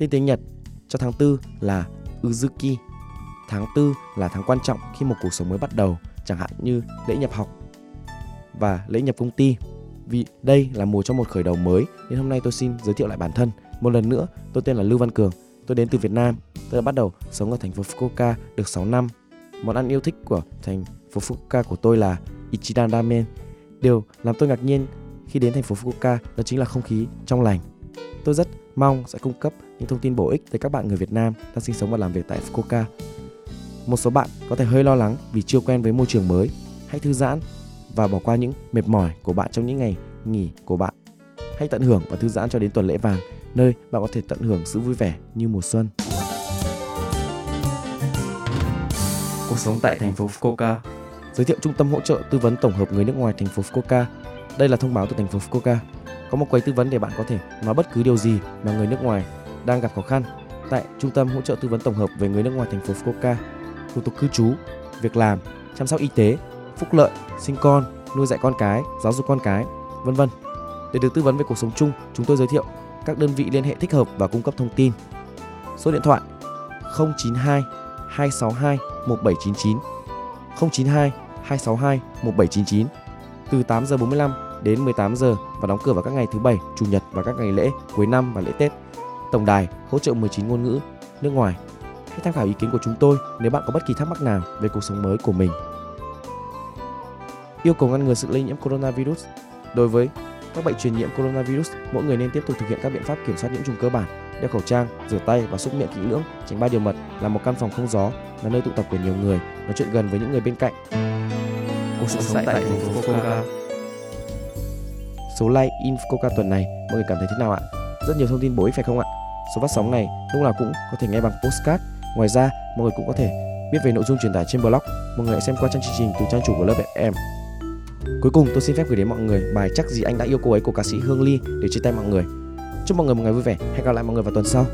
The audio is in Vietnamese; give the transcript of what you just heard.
Tên tiếng Nhật cho tháng 4 là Uzuki. Tháng 4 là tháng quan trọng khi một cuộc sống mới bắt đầu, chẳng hạn như lễ nhập học và lễ nhập công ty. Vì đây là mùa cho một khởi đầu mới nên hôm nay tôi xin giới thiệu lại bản thân. Một lần nữa, tôi tên là Lưu Văn Cường. Tôi đến từ Việt Nam. Tôi đã bắt đầu sống ở thành phố Fukuoka được 6 năm. Món ăn yêu thích của thành phố Fukuoka của tôi là Ichiran Ramen. Điều làm tôi ngạc nhiên khi đến thành phố Fukuoka đó chính là không khí trong lành. Tôi rất mong sẽ cung cấp những thông tin bổ ích tới các bạn người Việt Nam đang sinh sống và làm việc tại Fukuoka. Một số bạn có thể hơi lo lắng vì chưa quen với môi trường mới. Hãy thư giãn và bỏ qua những mệt mỏi của bạn trong những ngày nghỉ của bạn. Hãy tận hưởng và thư giãn cho đến tuần lễ vàng, nơi bạn có thể tận hưởng sự vui vẻ như mùa xuân. Cuộc sống tại thành phố Fukuoka. Giới thiệu trung tâm hỗ trợ tư vấn tổng hợp người nước ngoài thành phố Fukuoka. Đây là thông báo từ thành phố Fukuoka. Có một quầy tư vấn để bạn có thể nói bất cứ điều gì mà người nước ngoài đang gặp khó khăn. Tại trung tâm hỗ trợ tư vấn tổng hợp về người nước ngoài thành phố Fukuoka, thủ tục cư trú, việc làm, chăm sóc y tế, phúc lợi, sinh con, nuôi dạy con cái, giáo dục con cái, vân vân. Để được tư vấn về cuộc sống chung, chúng tôi giới thiệu các đơn vị liên hệ thích hợp và cung cấp thông tin. Số điện thoại 092 262 1799 092 262 1799 từ 8 giờ 45 đến 18 giờ và đóng cửa vào các ngày thứ bảy, chủ nhật và các ngày lễ cuối năm và lễ Tết. Tổng đài hỗ trợ 19 ngôn ngữ nước ngoài. Hãy tham khảo ý kiến của chúng tôi nếu bạn có bất kỳ thắc mắc nào về cuộc sống mới của mình. Yêu cầu ngăn ngừa sự lây nhiễm coronavirus. Đối với các bệnh truyền nhiễm coronavirus, mỗi người nên tiếp tục thực hiện các biện pháp kiểm soát nhiễm trùng cơ bản, đeo khẩu trang, rửa tay và xúc miệng kỹ lưỡng, tránh ba điều mật, là một căn phòng không gió, là nơi tụ tập của nhiều người, nói chuyện gần với những người bên cạnh. Cuộc sống tại thành phố Fukuoka. Số like in tuần này, mọi người cảm thấy thế nào ạ? Rất nhiều thông tin bổ ích phải không ạ? Số phát sóng này lúc nào cũng có thể nghe bằng postcard. Ngoài ra, mọi người cũng có thể biết về nội dung truyền tải trên blog. Mọi người hãy xem qua trang chương trình từ trang chủ của lớp em. Cuối cùng, tôi xin phép gửi đến mọi người bài chắc gì anh đã yêu cô ấy của ca sĩ Hương Ly để chia tay mọi người. Chúc mọi người một ngày vui vẻ. Hẹn gặp lại mọi người vào tuần sau.